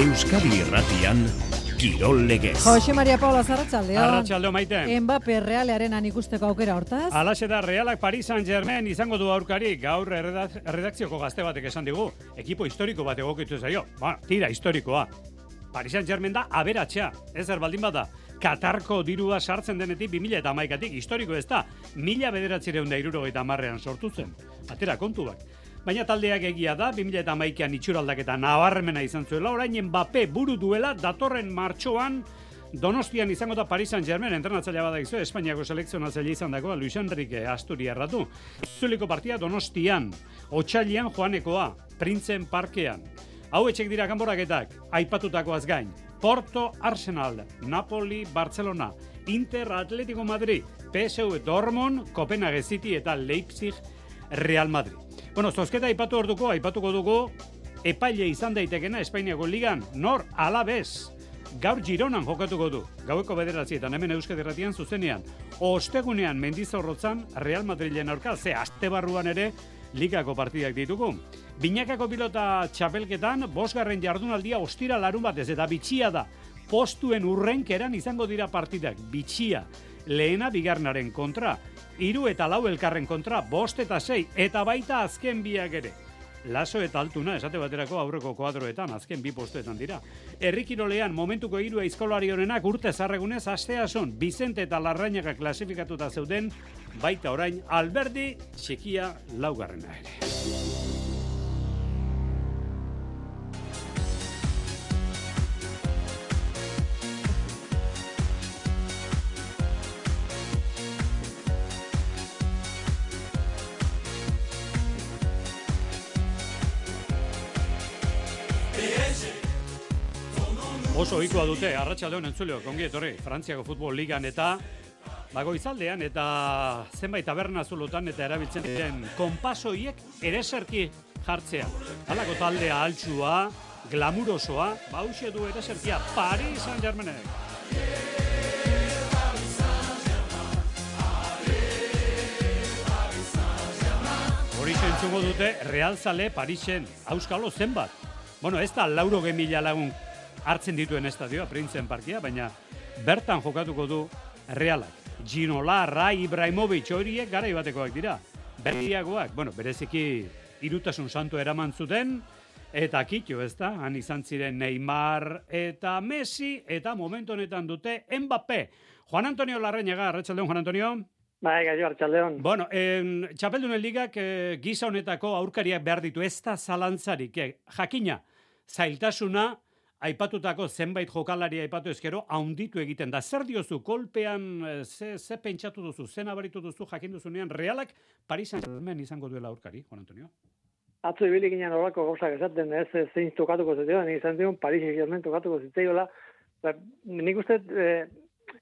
Euskadi Irratian Kirol Legez. Jose Maria Paula Zarratxaldeo. Arratxaldeo maite. Mbappe realearen ikusteko aukera hortaz. Alaxe da Realak Paris Saint-Germain izango du aurkari gaur erredak, erredakzioko gazte batek esan digu. Ekipo historiko bat egokitu zaio. Ba, tira historikoa. Paris Saint-Germain da aberatxea. Ez baldin bada. Katarko dirua sartzen denetik 2000 eta maikatik historiko ez da. Mila bederatzireun da irurogeita marrean sortu zen. Atera kontu bak. Baina taldeak egia da, 2000 eta maikean itxuraldaketa nabarmena izan zuela, orain Mbappe buru duela datorren martxoan Donostian izango da Paris Saint-Germain entrenatzailea bada izu, Espainiako selekzionatzaile izan dagoa Luis Enrique Asturia erratu. Zuliko partia Donostian, Otxalian joanekoa, Printzen Parkean. Hau etxek dira kanboraketak, aipatutakoaz gain. Porto, Arsenal, Napoli, Barcelona, Inter, Atletico Madrid, PSV, Dortmund, Copenhague City eta Leipzig, Real Madrid. Bueno, zozketa aipatu orduko, aipatuko dugu, epaile izan daitekena Espainiako ligan, nor alabez, gaur Gironan jokatuko du, gaueko bederatzietan hemen euskadi erratian zuzenean, ostegunean mendizorrotzan Real Madrilen aurka, ze aste barruan ere ligako partidak ditugu. Binakako pilota txapelketan, bosgarren jardunaldia ostira larun batez, eta bitxia da, postuen urrenkeran izango dira partidak, bitxia, lehena bigarnaren kontra, iru eta lau elkarren kontra, bost eta sei, eta baita azken biak ere. Laso eta altuna, esate baterako aurreko kuadroetan, azken bi postuetan dira. Errikirolean, momentuko hiru aizkolari honenak urte zarregunez astea son, Bizente eta Larrañaga klasifikatuta zeuden, baita orain, alberdi, txikia laugarrena ere. Oso ohikoa dute, arratsaldeon entzuleo, kongi etorri, Frantziako Futbol Ligan eta bagoizaldean eta zenbait taberna zulotan eta erabiltzen diren konpasoiek ereserki jartzea. Halako taldea altxua, glamurosoa, bauxe du ereserkia Paris Saint-Germain. Hori entzungo dute, Realzale Parisen, auskalo zenbat. Bueno, ez da lauro gemila lagun hartzen dituen estadioa, Printzen Parkia, baina bertan jokatuko du realak. Ginola, Rai, Ibrahimovic, horiek gara ibatekoak dira. Berriagoak, bueno, bereziki irutasun santu eraman zuten, eta kitio ez da, han izan ziren Neymar eta Messi, eta momentu honetan dute Mbappé. Juan Antonio Larrañaga, Arratxaldeon, Juan Antonio. Bai, gaio, Arratxaldeon. Bueno, en, txapeldunen ligak eh, giza honetako aurkariak behar ditu, ez da zalantzarik, eh, jakina, zailtasuna, aipatutako zenbait jokalari aipatu ezkero, haunditu egiten da. Zer diozu, kolpean, eh, ze, ze pentsatu duzu, zen abaritu duzu, jakin duzunean, realak Parisan Germain izango duela aurkari, Juan Antonio? Atzo ibili ginen horako gauzak esaten, ez zein tokatuko zitela, nik izan zion Paris Germain tokatuko zitzaiola. Ba, nik uste, e,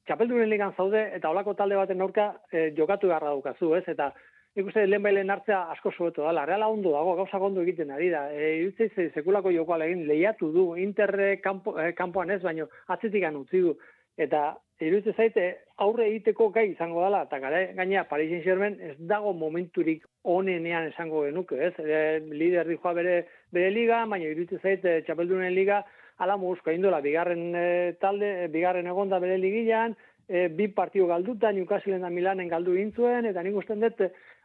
txapelduren ligan zaude, eta olako talde baten aurka e, jokatu beharra daukazu, ez? Eta nik uste lehen bailen hartzea asko zuetu dala. Reala ondo dago, gauza ondo egiten ari da. E, ze, sekulako joko alegin lehiatu du, interre kampo, e, kampoan ez, baino atzetik utzi du. Eta iruditzen zaite aurre egiteko gai izango dela, eta gara gainea Paris Saint-Germain ez dago momenturik onenean esango genuke, ez? E, lider dijoa bere, bere liga, baina iruditzen zaite txapeldunen liga, ala muguzko indola, bigarren e, talde, bigarren egonda bere ligilan, e, bi partio galduta, Newcastle da Milanen galdu gintzuen, eta nik usten dut,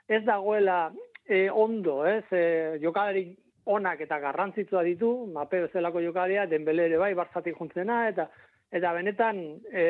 ez dagoela e, ondo, ez, e, jokalari onak eta garrantzitsua ditu, mape bezalako jokalaria, denbele ere bai, barzatik juntzena, eta eta benetan e,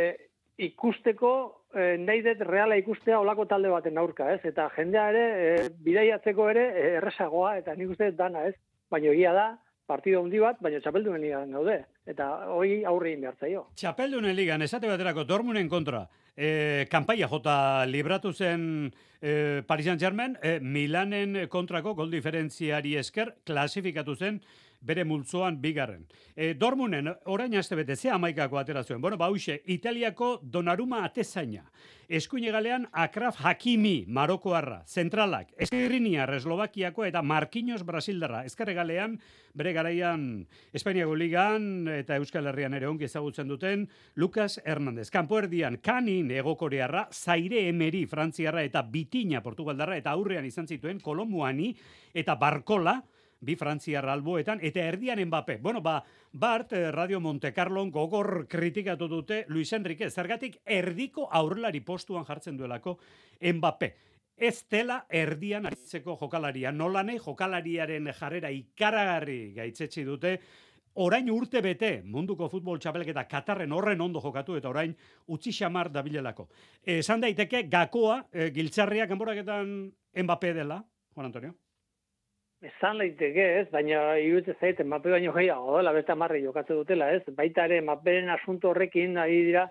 ikusteko, e, nahi dut reala ikustea olako talde baten aurka, ez, eta jendea ere, e, bidaiatzeko ere, erresagoa, eta nik uste dana, ez, baina egia da, partido handi bat, baina txapeldunen ligan gaude. Eta hori aurre egin behar zaio. Txapeldunen ligan, esate baterako, dormunen kontra, e, kanpaia jota libratu zen e, Paris Saint-Germain, e, Milanen kontrako gol diferentziari esker klasifikatu zen bere multzoan bigarren. E, dormunen, orain azte bete, ze amaikako aterazuen. Bueno, bauxe, Italiako Donaruma atezaina. Eskuine galean, Akraf Hakimi, Marokoarra. Zentralak, Eskerriniar, Eslovakiako eta Marquinhos Brasildarra. Ezkerre galean, bere garaian Espainiako Ligan eta Euskal Herrian ere ongi ezagutzen duten, Lucas Hernández. Kampo erdian, Kanin, Egokorearra, Zaire Emeri, Frantziarra eta Bitina, Portugaldarra, eta aurrean izan zituen, Kolomuani eta Barkola, bi Frantziar alboetan, eta erdian Mbappe. Bueno, ba, Bart, eh, Radio Monte Carlo gogor kritikatu dute Luis Enrique, zergatik erdiko aurrelari postuan jartzen duelako Mbappe. Ez dela erdian aritzeko jokalaria. Nolane jokalariaren jarrera ikaragarri gaitzetsi dute, orain urte bete munduko futbol txapelketa Katarren horren ondo jokatu eta orain utzi xamar dabilelako. Esan daiteke gakoa e, giltzarriak enboraketan Mbappe dela, Juan Antonio? Esan leiteke ez, baina iruditze zait, mape baino gehiago, dela beste amarri jokatzen dutela ez, baita ere maperen asunto horrekin ari dira,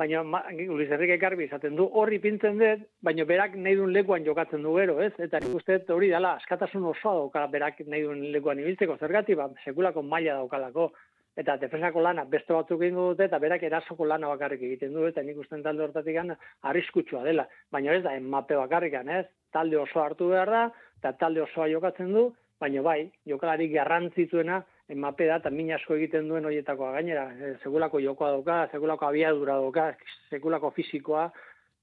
baina ma, Luis Enrique Garbi izaten du horri pintzen dut, baina berak nahi duen lekuan jokatzen du gero, ez? Eta nik uste hori dela, askatasun osoa dauka berak nahi duen lekuan ibiltzeko, zergatik, ba, sekulako maila daukalako, eta defensako lana beste batzuk egingo dute, eta berak erasoko lana bakarrik egiten du, eta nik uste talde hortatik arriskutsua dela. Baina ez da, mape bakarrikan, ez? Talde oso hartu behar da, eta talde osoa jokatzen du, baina bai, jokalari garrantzituena emape da, eta min asko egiten duen horietakoa gainera. E, segulako jokoa dauka, segulako abiadura dauka, segulako fisikoa,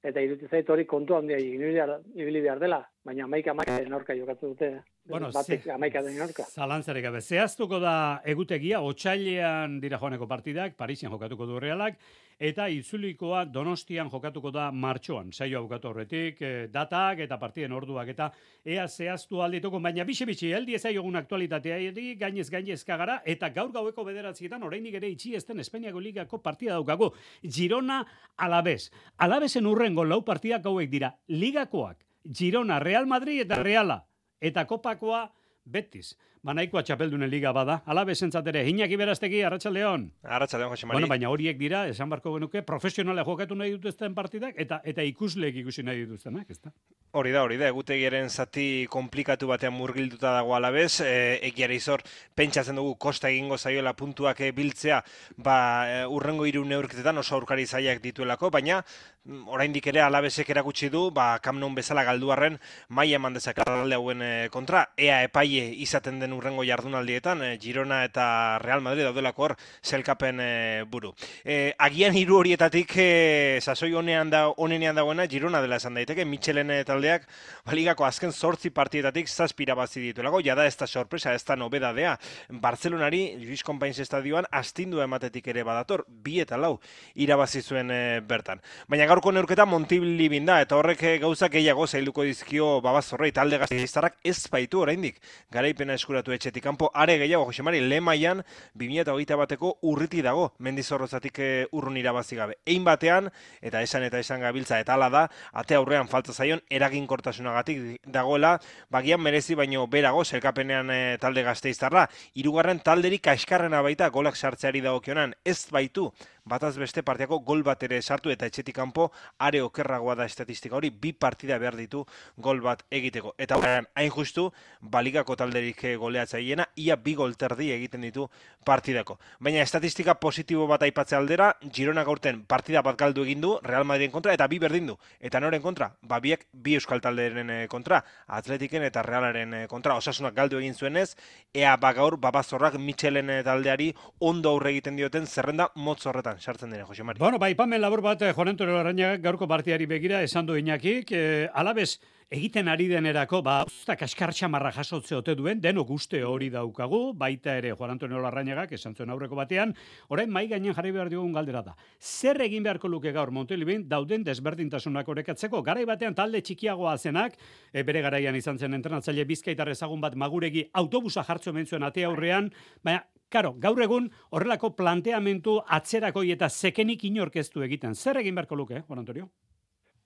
eta zait hori kontu handia ibili behar dela, baina amaika amaika den orka jokatzen dute. Bueno, Batek, ze, amaika den orka. Zalantzarek gabe. Zehaztuko da egutegia, otxailean dira joaneko partidak, Parisian jokatuko du realak, eta itzulikoa Donostian jokatuko da martxoan. Saio bukatu horretik, e, datak eta partiden orduak eta ea zehaztu aldituko, baina bixe bixe, heldi ez aiogun aktualitatea gainez gainez kagara, eta gaur gaueko bederatzietan, oraindik ere itxi ezten Espainiako ligako partida daukago. Girona alabez. Alabesen urrengo lau partidak hauek dira, ligakoak, Girona, Real Madrid eta Reala. Eta kopakoa, Betis. Banaikoa txapeldunen liga bada. Ala besentzatere, Iñaki Beraztegi, Arratsaldeon. Arratsaldeon, Jose Mari. Bueno, baina horiek dira, esan barko genuke, profesionale jokatu nahi dituzten partidak, eta eta ikusleek ikusi nahi dituztenak, ezta? Hori da, hori da, egutegiaren zati komplikatu batean murgilduta dago alabez, e, egiara izor, pentsatzen dugu kosta egingo zaioela puntuak e, biltzea, ba, e, urrengo iru neurketetan oso aurkari zaiak dituelako, baina mm, oraindik ere alabezek erakutsi du, ba, kamnon bezala galduarren, maia eman dezak alde hauen kontra, ea epaie izaten den urrengo jardunaldietan, Girona eta Real Madrid daudelako hor, zelkapen e, buru. E, agian hiru horietatik, e, sasoi honean da, honenean dagoena, Girona dela esan daiteke, Michelen eta taldeak baligako azken zortzi partietatik zazpira bazi dituelago, jada ez da sorpresa, ez da nobedadea. Barcelonari, Luis Compains estadioan, astindu ematetik ere badator, bi eta lau irabazi zuen e, bertan. Baina gaurko neurketa Montibili binda, eta horrek eh, gauza gehiago zailduko dizkio babazorrei talde gazteiztarrak ez baitu oraindik. Garaipena eskuratu etxetik kanpo, are gehiago, Josemari, lemaian, 2008 bateko urriti dago, mendizorrozatik e, urrun irabazi gabe. Ein batean, eta esan eta esan gabiltza, eta ala da, ate aurrean falta zaion, eraginkortasunagatik dagoela, bagian merezi baino berago zelkapenean e, talde gazteiztarra. Hirugarren talderik kaskarrena baita golak sartzeari dagokionan ez baitu bataz beste partiako gol bat ere sartu eta etxetik kanpo are okerragoa da estatistika hori bi partida behar ditu gol bat egiteko. Eta horren hain justu baligako talderik eh, goleatzaileena ia bi gol terdi egiten ditu partidako. Baina estatistika positibo bat aipatze aldera, Girona gaurten partida bat galdu egin du Real Madridin kontra eta bi berdin du. Eta noren kontra? Ba biek bi euskal talderen eh, kontra, Atletiken eta Realaren eh, kontra, osasunak galdu egin zuenez, ea ba gaur babazorrak Michelen taldeari ondo aurre egiten dioten zerrenda motz horretan sartzen dira, Jose Mari. Bueno, bai, pamen labur bat, eh, Juan Antonio gaurko partiari begira, esan du inakik, eh, alabez, egiten ari denerako, ba, usta kaskartxa marra jasotze ote duen, denok uste hori daukagu, baita ere Juan Antonio Larrañagak esan zuen aurreko batean, orain mai gainen jarri behar diogun galdera da. Zer egin beharko luke gaur Montelibin dauden desberdintasunak orekatzeko, garai batean talde txikiagoa zenak, e, bere garaian izan zen entrenatzaile bizkaitar ezagun bat maguregi autobusa jartzo mentzuen ate aurrean, baina Karo, gaur egun horrelako planteamentu atzerakoi eta zekenik inorkeztu egiten. Zer egin beharko luke, Juan Antonio?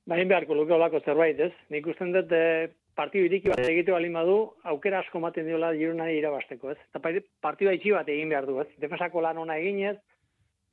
Ba, egin beharko luke olako zerbait, ez? Nik usten dut eh, partidu iriki bat egitu balin badu, aukera asko maten diola girunari irabasteko, ez? Eta partidu itxi bat egin behar du, ez? Defensako lan ona eginez,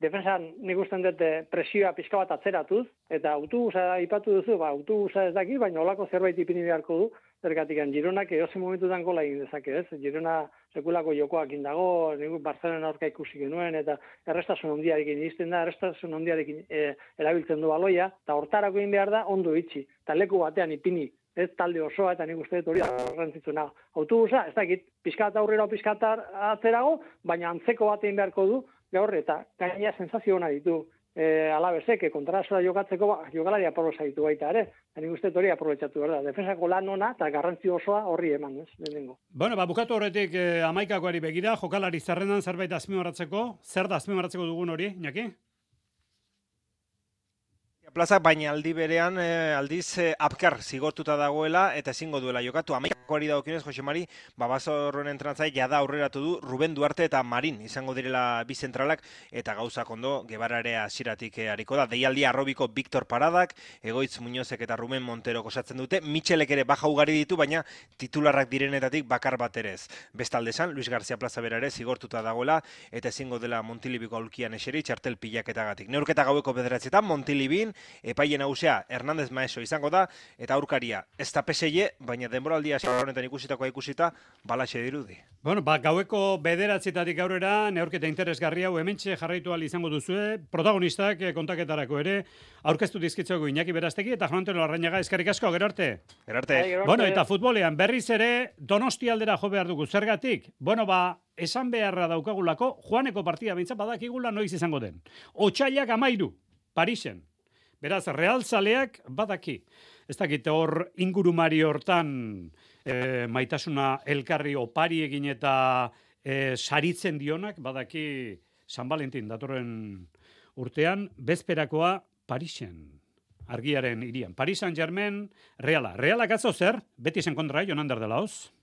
defensan nik usten dut eh, presioa pixka bat atzeratuz, eta autobusa ipatu duzu, ba, autobusa ez daki, baina olako zerbait ipini beharko du, zergatik Gironak edoze momentutan gola egin dezake, ez? Girona sekulako jokoak indago, nik Barcelona aurka ikusi genuen, eta errestasun ondiarekin izten da, errestasun ondiarekin e, erabiltzen du baloia, eta hortarako egin behar da, ondo itxi, eta leku batean ipini, ez talde osoa, eta nik uste dut hori garrantzitsuna. Autobusa, ez dakit, pizkat aurrera pizkat atzerago, baina antzeko bat beharko du, gaur eta gaina sensazio ona ditu. E, alabezek, kontrasora jokatzeko ba, jokalari aprobetsaitu baita ere. Eta nik uste hori aprobetsatu behar da. Defensako lan ona eta garrantzi osoa horri eman, ez, lehenengo. Bueno, ba, bukatu horretik eh, amaikakoari begira, jokalari zerrendan zerbait azpimarratzeko, zer da azpimarratzeko dugun hori, Iñaki? Plaza, baina aldi berean, eh, aldiz, eh, apkar zigortuta dagoela, eta ezingo duela jokatu. Amaikakoari dagokinez, Jose Mari, babazorren entrantzai, jada aurreratu du, Ruben Duarte eta Marin, izango direla bi zentralak, eta gauza kondo, gebararea ziratik eh, hariko da. Deialdi arrobiko Victor Paradak, Egoitz Muñozek eta Ruben Montero kosatzen dute, Mitxelek ere baja ugari ditu, baina titularrak direnetatik bakar bat ere ez. Bestalde esan, Luis García Plaza bera ere zigortuta dagoela, eta ezingo dela Montilibiko aulkian eseri, txartel pilaketagatik. Neurketa gaueko bederatzetan, Montilibin, epaile nagusia Hernandez Maeso izango da eta aurkaria ez da PSG baina denboraldia honetan ikusitakoa ikusita balaxe dirudi. Bueno, ba, gaueko bederatzetatik aurrera, neurketa interesgarria hau hementxe jarraitu al izango duzue, protagonistak eh, kontaketarako ere, aurkeztu dizkitzuegu Iñaki Berastegi eta Juan Antonio Larrañaga eskerrik asko, gero arte. Gero arte. Bai, Bueno, eta futbolean berriz ere Donosti aldera jo behar dugu zergatik. Bueno, ba, esan beharra daukagulako Juaneko partida behintzat badakigula noiz izango den. Otsailak amairu, Parisen. Beraz, Real Zaleak badaki. Ez dakit hor ingurumari hortan e, maitasuna elkarri opari egin eta e, saritzen dionak badaki San Valentin datorren urtean bezperakoa Parisen argiaren irian. Paris Saint-Germain, Reala. Realak atzo zer? Betisen kontra, Jonander de Laos.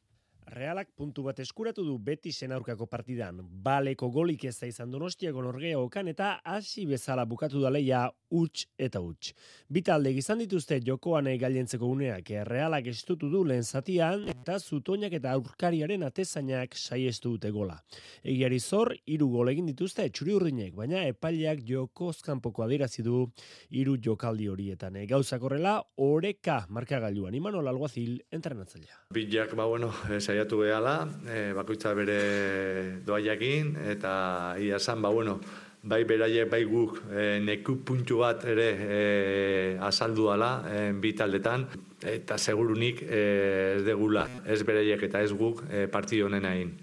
Realak puntu bat eskuratu du Betisen aurkako partidan. Baleko golik ez da izan donostiako norgea okan eta hasi bezala bukatu da leia huts eta huts. Bitalde izan dituzte jokoan gailentzeko uneak Realak estutu du lehen zatian eta zutoinak eta aurkariaren atezainak saiestu dute gola. Egiari zor, hiru gol egin dituzte txuri urdinek, baina epaileak joko kanpoko adierazi du hiru jokaldi horietan. E, gauzak horrela, oreka markagailuan Imanol Alguazil entrenatzailea. Bilak, ba, bueno, eh, saiatu behala, e, bakoitza bere doaiakin, eta ia esan, ba, bueno, bai beraiek, bai guk, e, neku puntu bat ere e, azaldu ala, e, bi taldetan, eta segurunik e, ez degula, ez beraiek eta ez guk e, partido honen egin.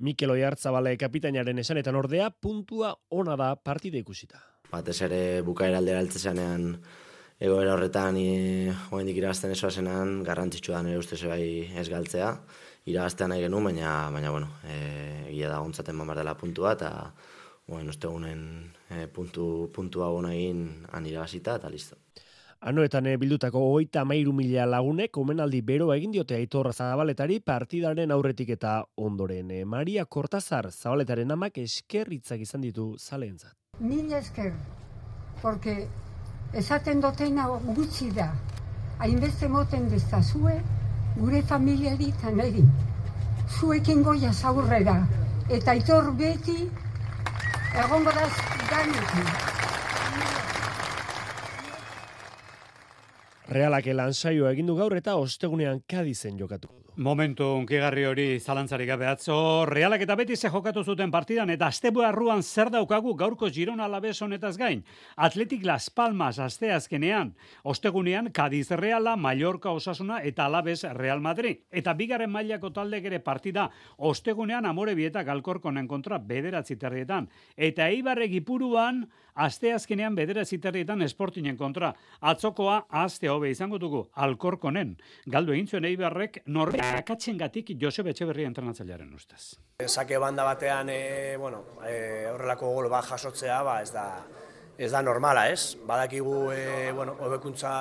Mikel Oiartzabale kapitainaren esanetan ordea, puntua ona da partida ikusita. batez ere bukaera aldera altzezanean egoera horretan e, oraindik irabazten esoa zenan garrantzitsua da nire ustez bai ez galtzea irabaztea nahi genuen baina baina bueno e, egia da gontzaten mamar dela puntua eta bueno ostegunen e, puntu puntu hau egin han irabazita eta listo Anoetan eh, bildutako hogeita mairu mila lagunek omenaldi beroa egin diote aitorra zabaletari partidaren aurretik eta ondoren. Eh, Maria Kortazar zabaletaren amak eskerritzak izan ditu zaleentzat. Mila esker, porque esaten dotena gutxi da. Hainbeste moten dezazue, gure familiari eta niri. Zuekin goia aurrera eta aitor beti egongo da ganekin. Realak lansaioa egin du gaur eta ostegunean Kadizen jokatuko du. Momentu unkigarri hori zalantzarik gabe atzo, realak eta beti ze jokatu zuten partidan, eta aztebu arruan zer daukagu gaurko Girona alabez honetaz gain. Atletik Las Palmas asteazkenean, ostegunean Cadiz Reala, Mallorca Osasuna eta alabez Real Madrid. Eta bigarren mailako taldek ere partida, ostegunean amore bieta galkorkonen kontra bederatzi terrietan. Eta eibarre gipuruan, asteazkenean bederatzi terrietan esportinen kontra. Atzokoa, azte hobe izango dugu, alkorkonen. Galdu egin zuen eibarrek, norbe akatzen gatik Josep Etxeberria entrenatzailearen ustez. Sake banda batean, e, bueno, e, horrelako gol bat jasotzea, ba, ez da, ez da normala, ez? Badakigu, e, bueno, hobekuntza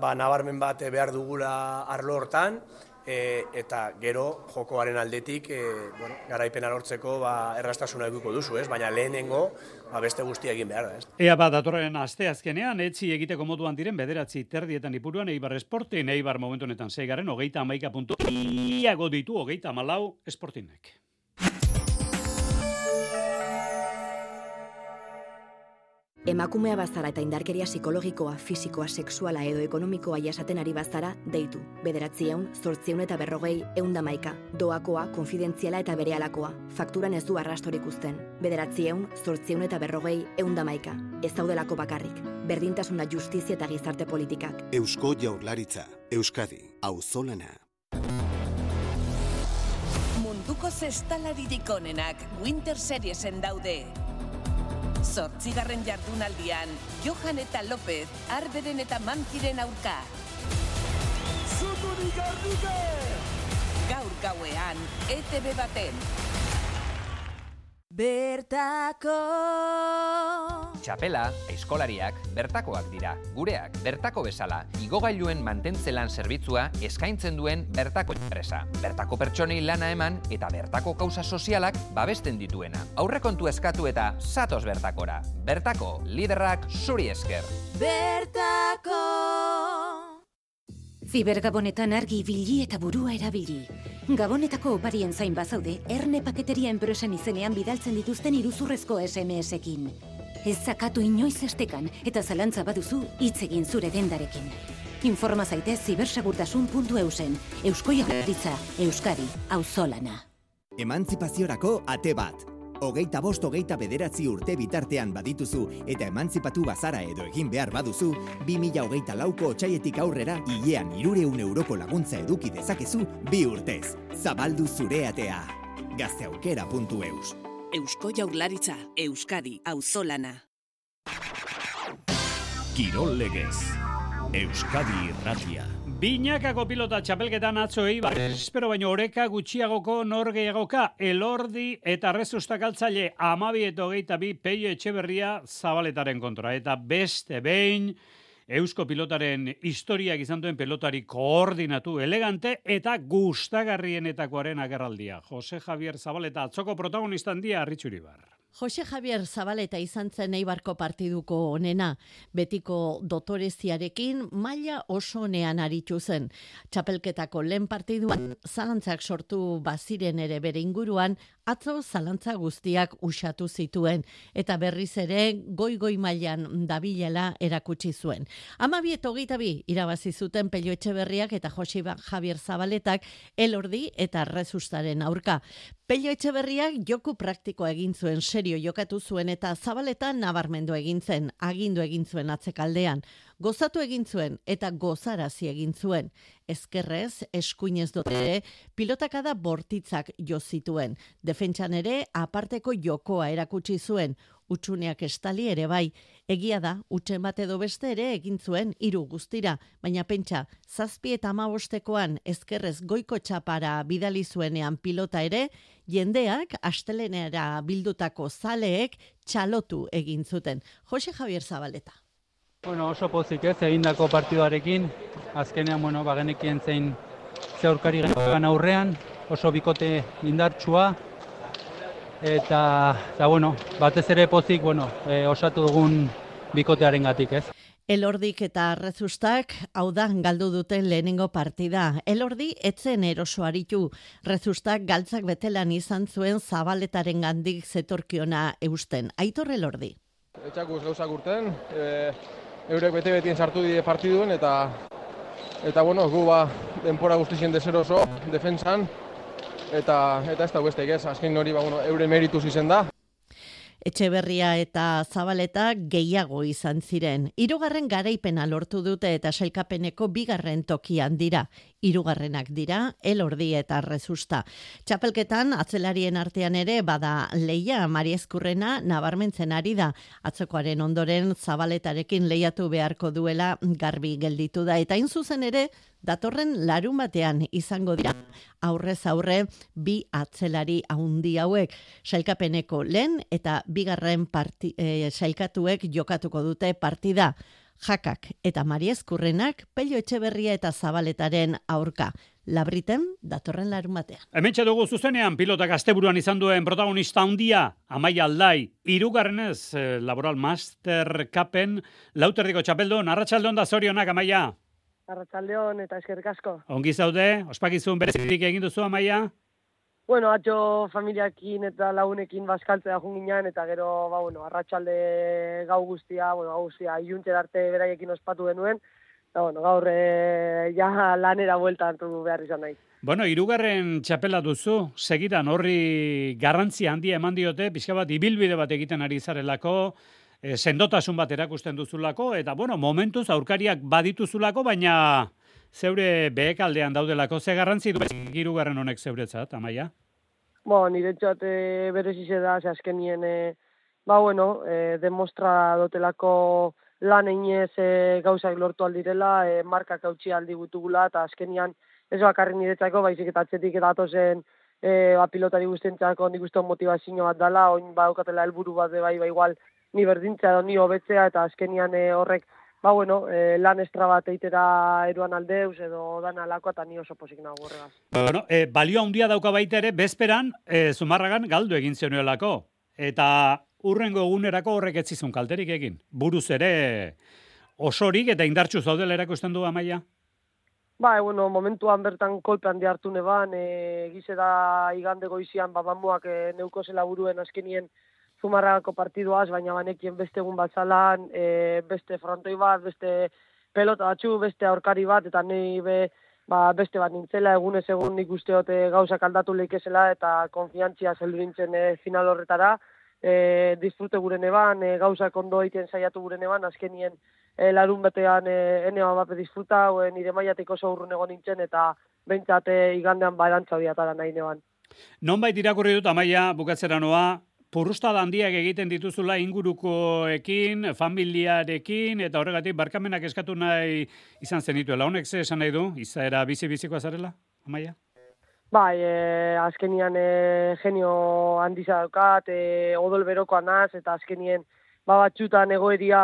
ba, nabarmen bat behar dugula arlo hortan, e, eta gero jokoaren aldetik, e, bueno, garaipena lortzeko ba, errastasuna eduko duzu, ez? Baina lehenengo, ba, beste guztia egin behar da, ez? Ea bat datorren asteazkenean, etzi egiteko moduan diren bederatzi terdietan ipuruan Eibar Esportin, Eibar momentu honetan zeigaren, hogeita amaika puntu, iago ditu hogeita amalau Esportinek. Emakumea bazara eta indarkeria psikologikoa, fisikoa, sexuala edo ekonomikoa jasaten ari bazara, deitu. Bederatziehun, zortzieun eta berrogei, eundamaika. Doakoa, konfidentziala eta berealakoa. Fakturan ez du arrastorik uzten. Bederatziehun, zortzieun eta berrogei, eundamaika. Ez daudelako bakarrik. Berdintasuna justizia eta gizarte politikak. Eusko Jaurlaritza, Euskadi, Auzolana. Munduko zestalaririk onenak Winter Seriesen daude. Zortzigarren jardunaldian, Johan eta López, Arberen eta Mankiren aurka. Zuturik ardike! Gaur gauean, ETV baten. Bertako Txapela, eskolariak, bertakoak dira. Gureak, bertako bezala, igogailuen mantentzelan zerbitzua eskaintzen duen bertako enpresa. Bertako pertsonei lana eman eta bertako kauza sozialak babesten dituena. Aurrekontu eskatu eta zatoz bertakora. Bertako, liderrak zuri esker. Bertako Zibergabonetan argi ibili eta burua erabili. Gabonetako oparien zain bazaude, erne paketeria enpresen izenean bidaltzen dituzten iruzurrezko SMS-ekin. Ez zakatu inoiz estekan eta zalantza baduzu hitz egin zure dendarekin. Informa zaitez zibersegurtasun.eusen. Eusko Jaurlaritza, Euskadi, Auzolana. Emantzipaziorako ate bat. Hogeita bost hogeita bederatzi urte bitartean badituzu eta emantzipatu bazara edo egin behar baduzu, 2000 hogeita lauko otxaietik aurrera hilean irureun euroko laguntza eduki dezakezu bi urtez. Zabaldu zure atea. Gazteaukera.eus Eusko Jaurlaritza, Euskadi, Auzolana. Kirol legez. Euskadi irratia. Binakako pilota txapelketan atzo eibar. Espero baino oreka gutxiagoko norgeiagoka. Elordi eta rezustak altzaile amabi eta hogeita bi peio etxeberria zabaletaren kontra. Eta beste behin Eusko pilotaren historiak izan duen pelotari koordinatu elegante eta gustagarrienetakoaren agerraldia. Jose Javier Zabaleta atzoko protagonistan dia Arritxuribar. Jose Javier Zabaleta izan zen Eibarko partiduko onena, betiko dotoreziarekin maila oso nean aritu zen. Txapelketako lehen partiduan zalantzak sortu baziren ere bere inguruan, atzo zalantza guztiak usatu zituen, eta berriz ere goi-goi mailan dabilela erakutsi zuen. Ama biet hogeita bi irabazi zuten Pelio Etxeberriak eta Jose Javier Zabaletak elordi eta rezustaren aurka. Pello Etxeberriak joku praktikoa egin zuen serio jokatu zuen eta zabaletan nabarmendu egin zen, agindu egin zuen atzekaldean. Gozatu egin zuen eta gozarazi egin zuen. Ezkerrez, eskuinez dote, pilotakada bortitzak jo zituen. Defentsan ere, aparteko jokoa erakutsi zuen. Utsuneak estali ere bai, egia da, utxen bat edo beste ere egin zuen hiru guztira, baina pentsa, zazpi eta amabostekoan ezkerrez goiko txapara bidali zuenean pilota ere, jendeak astelenera bildutako zaleek txalotu egin zuten. Jose Javier Zabaleta. Bueno, oso pozik ez, egindako partiduarekin, azkenean, bueno, bagenekien zein ze aurkari genuen aurrean, oso bikote indartsua, eta, eta bueno, batez ere pozik, bueno, e, osatu dugun bikotearen gatik, ez. Elordik eta Rezustak hau da galdu duten lehenengo partida. Elordi etzen eroso aritu. Rezustak galtzak betelan izan zuen zabaletaren gandik zetorkiona eusten. Aitor Elordi. Etxakuz gauzak urten, e, eurek bete betien sartu die partiduen eta eta bueno, gu ba denpora guztizien deseroso defensan eta eta ez da beste ez, azken hori ba bueno, eure merituz izen da. Etxeberria eta Zabaleta gehiago izan ziren. Hirugarren garaipena lortu dute eta sailkapeneko bigarren tokian dira. Hirugarrenak dira Elordi eta Rezusta. Txapelketan atzelarien artean ere bada Leia Mariezkurrena nabarmentzen ari da. Atzokoaren ondoren Zabaletarekin lehiatu beharko duela garbi gelditu da eta in zuzen ere datorren larun batean izango dira aurrez aurre bi atzelari haundi hauek sailkapeneko lehen eta bigarren parti, e, sailkatuek jokatuko dute partida jakak eta mariezkurrenak pello etxeberria eta zabaletaren aurka. Labriten, datorren larun batean. Hemen dugu zuzenean, pilota gazteburuan izan duen protagonista handia, Amaia Aldai, irugarrenez, eh, Laboral Master Cupen, lauterdiko txapeldon, arratsaldon da zorionak, Amaia. Arratsaldeon eta eskerrik asko. Ongi zaude, ospakizun berezitik egin duzu amaia? Bueno, atxo familiakin eta launekin bazkaltzea junginan, eta gero, ba, bueno, arratsalde gau guztia, bueno, gau guztia, iuntxe darte beraiekin ospatu denuen, eta, bueno, gaur e, ja lanera buelta hartu behar izan nahi. Bueno, irugarren txapela duzu, segidan horri garrantzia handia eman diote, pixka bat, ibilbide bat egiten ari zarelako, e, sendotasun bat erakusten duzulako, eta bueno, momentuz aurkariak badituzulako, baina zeure behekaldean daudelako, ze garrantzi du girugarren honek zeuretzat, amaia? Bo, nire txat e, berez da, ze azkenien e, ba, bueno, e, demostra dotelako lan einez e, gauzak lortu aldirela, e, markak hautsi aldi gutugula, eta azkenian ez bakarrik niretzako, baizik eta atzetik eta atozen e, ba, pilotari guztientzako nik motivazio bat dela, oin badaukatela helburu bat be bai, ba, igual, ni berdintzea edo ni hobetzea, eta azkenian e, horrek, ba, bueno, e, lan estra bat eitera eruan aldeuz, edo dan alako, eta ni oso posik nago horregaz. Bueno, e, balio handia dauka baita ere, bezperan, e, Zumarragan galdu egin zionuelako. Eta urrengo egunerako horrek ez zizun kalterik egin. Buruz ere osorik eta indartxu zaudela erakusten du amaia. Ba, e, bueno, momentuan bertan kolpe handi hartu neban, e, gize da igande goizian, ba, mamuak e, neuko zela buruen azkenien zumarrako partiduaz, baina banekien beste egun bat zalan, e, beste frontoi bat, beste pelota batzu, beste aurkari bat, eta nahi be, ba, beste bat nintzela, egunez egun nik usteote gauzak aldatu lehikezela, eta konfiantzia zeldu nintzen e, final horretara, e, disfrute gure neban, e, gauzak ondo egiten saiatu gure neban, azkenien e, larun batean e, ene bape disfruta, e, nire maiatik oso urrun egon nintzen, eta behintzat e, igandean barantza biatara nahi neban. Non bait irakurri dut, amaia, bukatzera noa, purrusta handiak egiten dituzula ingurukoekin, familiarekin, eta horregatik barkamenak eskatu nahi izan zenituela. Honek ze esan nahi du, izaera bizi-bizikoa zarela, amaia? Bai, e, azkenian e, genio handiza daukat, e, odol berokoa naz, eta azkenien ba, batxutan egoeria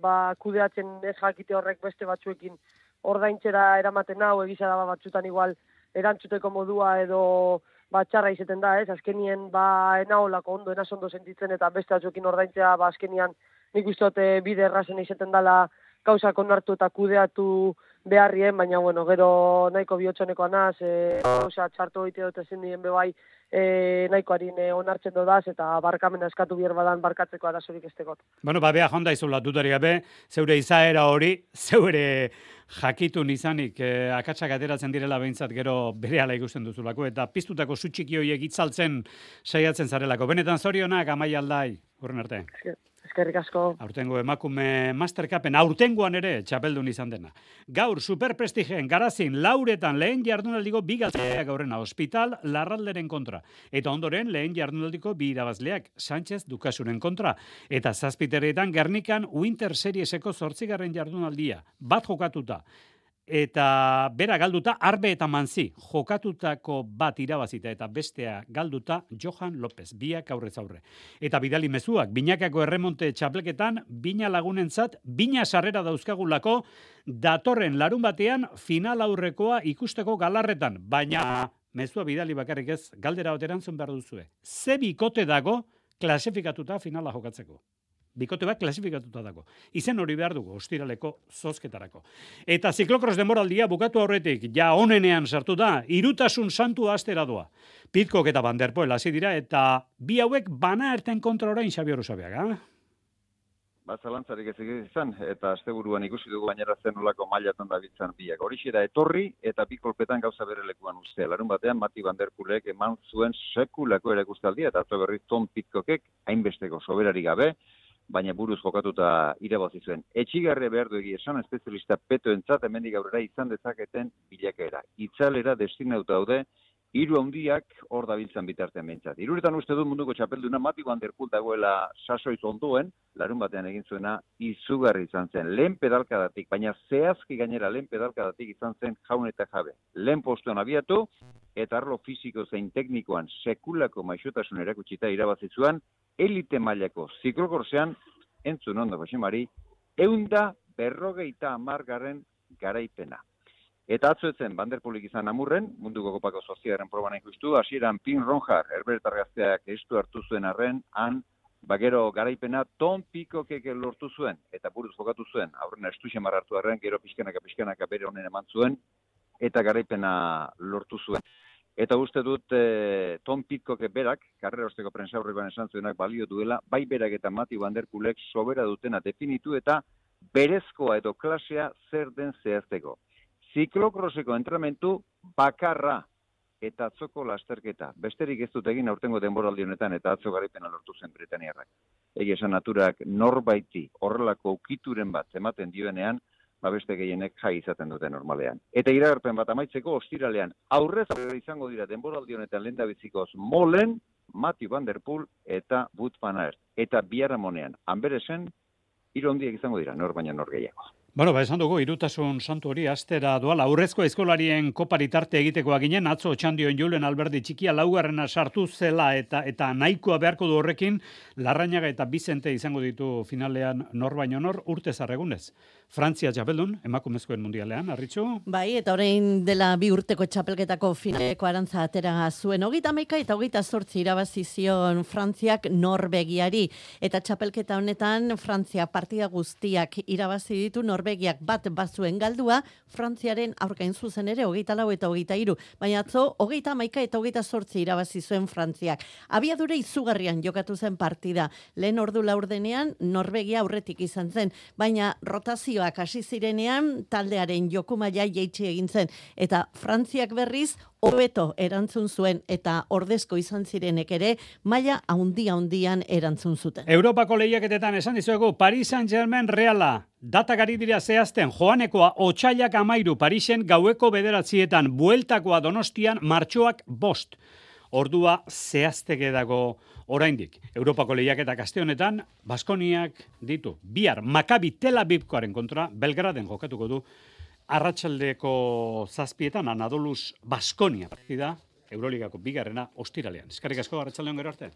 ba, kudeatzen ez jakite horrek beste batzuekin ordaintzera eramaten hau, egiza da ba, batxutan igual erantzuteko modua edo batxarra izeten da, ez? Azkenien ba enaolako ondo, enaz ondo sentitzen eta beste batzuekin ordaintzea ba azkenian nik uste bide errazen izeten dela gauzak onartu eta kudeatu beharrien, baina bueno, gero nahiko bihotxoneko anaz, e, osea, txartu egite dut ezin dien bebai e, nahiko harin e, onartzen dodaz, eta barkamena eskatu bier badan barkatzeko arazorik estekot. Bueno, ba, beha jonda izula dutari gabe, zeure izaera hori, zeure jakitun izanik e, akatsak ateratzen direla behintzat gero bere ala ikusten duzulako, eta piztutako zutxiki horiek itzaltzen saiatzen zarelako. Benetan zorionak, amai aldai, urren arte. Eskerrik asko. Aurtengo emakume Mastercapen aurtengoan ere txapeldun izan dena. Gaur superprestigen garazin lauretan lehen jardunaldiko bi galtzeak gaurrena hospital larralderen kontra. Eta ondoren lehen jardunaldiko bi irabazleak Sánchez Dukasuren kontra. Eta zazpiterretan Gernikan Winter Serieseko zortzigarren jardunaldia. Bat jokatuta eta bera galduta arbe eta manzi jokatutako bat irabazita eta bestea galduta Johan López biak aurrez aurre. Eta bidali mezuak binakako erremonte txapleketan bina lagunentzat bina sarrera dauzkagulako datorren larun batean final aurrekoa ikusteko galarretan. Baina mezua bidali bakarrik ez galdera oterantzun behar duzue. Ze bikote dago klasifikatuta finala jokatzeko bikote bat klasifikatuta dago. Izen hori behar dugu, ostiraleko zozketarako. Eta ziklokros demoraldia bukatu aurretik, ja onenean sartu da, irutasun santu astera doa. Pitkok eta banderpoel hasi dira, eta bi hauek bana erten kontra orain Xabi Oruzabeak, ha? Ba, zalantzarik ez izan, eta asteburuan ikusi dugu bainera zen olako mailatan da bitzan biak. Horixe da etorri, eta bi kolpetan gauza bere lekuan uste. Larun batean, Mati Banderpulek eman zuen sekulako ere guztaldia, eta atzo berri Tom Pitkokek, hainbesteko soberari gabe, baina buruz jokatuta irabazi zuen. Etxigarre behar du esan espezialista peto entzat hemendik aurrera izan dezaketen bilakaera. Itzalera destinauta daude hiru handiak hor dabiltzan bitartean behintzat. Hiruretan uste du munduko txapelduna Mati Derpul dagoela sasoiz onduen, larun batean egin zuena izugarri izan zen. Lehen pedalkadatik, baina zehazki gainera lehen pedalkadatik izan zen jaun eta jabe. Lehen postuan abiatu, eta arlo fiziko zein teknikoan sekulako maixotasun erakutsita irabazi zuen, elite mailako ziklokorsean, entzun ondo, Josemari, eunda berrogeita amargarren garaipena. Eta atzuetzen, banderpolik izan amurren, munduko kopako soziaren proban ikustu, hasieran Pin Ronjar, Herbert Argazteak estu hartu zuen arren, han, bagero garaipena ton piko lortu zuen, eta buruz jokatu zuen, aurrena estu xamar hartu arren, gero pixkanaka pixkanaka bere honen eman zuen, eta garaipena lortu zuen. Eta uste dut e, Tom Pitcock berak, karrera osteko prensa horreban esan zuenak balio duela, bai berak eta Mati Banderkulek sobera dutena definitu eta berezkoa edo klasea zer den zehazteko. Ziklokroseko entramentu bakarra eta atzoko lasterketa. Besterik ez dut egin aurtengo denboraldi honetan eta atzo garipena lortu zen Britaniarrak. Egi esan naturak norbaiti horrelako ukituren bat ematen dioenean, ba beste gehienek jai izaten dute normalean. Eta iragarpen bat amaitzeko ostiralean aurrez aurrera izango dira denboraldi honetan lenda bizikoz molen, Matthew Van Der Poel eta Wout van Aert. Eta biaramonean, hanberesen, hiru handiak izango dira, nor baina nor gehiago. Bueno, ba, esan dugu, irutasun santu hori astera doala. Aurrezko eskolarien koparitarte egitekoa ginen, atzo txandioen julen alberdi txikia laugarrena sartu zela eta eta nahikoa beharko du horrekin, larrainaga eta bizente izango ditu finalean nor baino nor, urte zarregunez. Frantzia txapeldun, emakumezkoen mundialean, arritxu? Bai, eta orain dela bi urteko txapelketako finaleko arantza atera zuen. Ogita maika eta ogita sortzi irabazi zion Frantziak Norvegiari. Eta txapelketa honetan Frantzia partida guztiak irabazi ditu Norvegiak bat bazuen galdua, Frantziaren aurkain zuzen ere hogeita lau eta hogeita iru. Baina atzo, hogeita maika eta hogeita sortzi irabazi zuen Frantziak. Abiadure izugarrian jokatu zen partida. Lehen ordu laurdenean Norvegia aurretik izan zen. Baina rotazioak hasi zirenean taldearen jokumaia jeitsi egin zen. Eta Frantziak berriz hobeto erantzun zuen eta ordezko izan zirenek ere maila haundi handian erantzun zuten. Europako lehiaketetan esan dizuegu Paris Saint-Germain Reala. Data gari dira zehazten joanekoa otxailak amairu Parisen gaueko bederatzietan bueltakoa donostian martxoak bost. Ordua zehazteke dago oraindik. Europako lehiaketak aste honetan Baskoniak ditu. Bihar Maccabi Tel Avivkoaren kontra Belgraden jokatuko du arratsaldeko zazpietan Anadolus Baskonia partida Euroligako bigarrena ostiralean. Eskerrik asko arratsaldeon gero arte.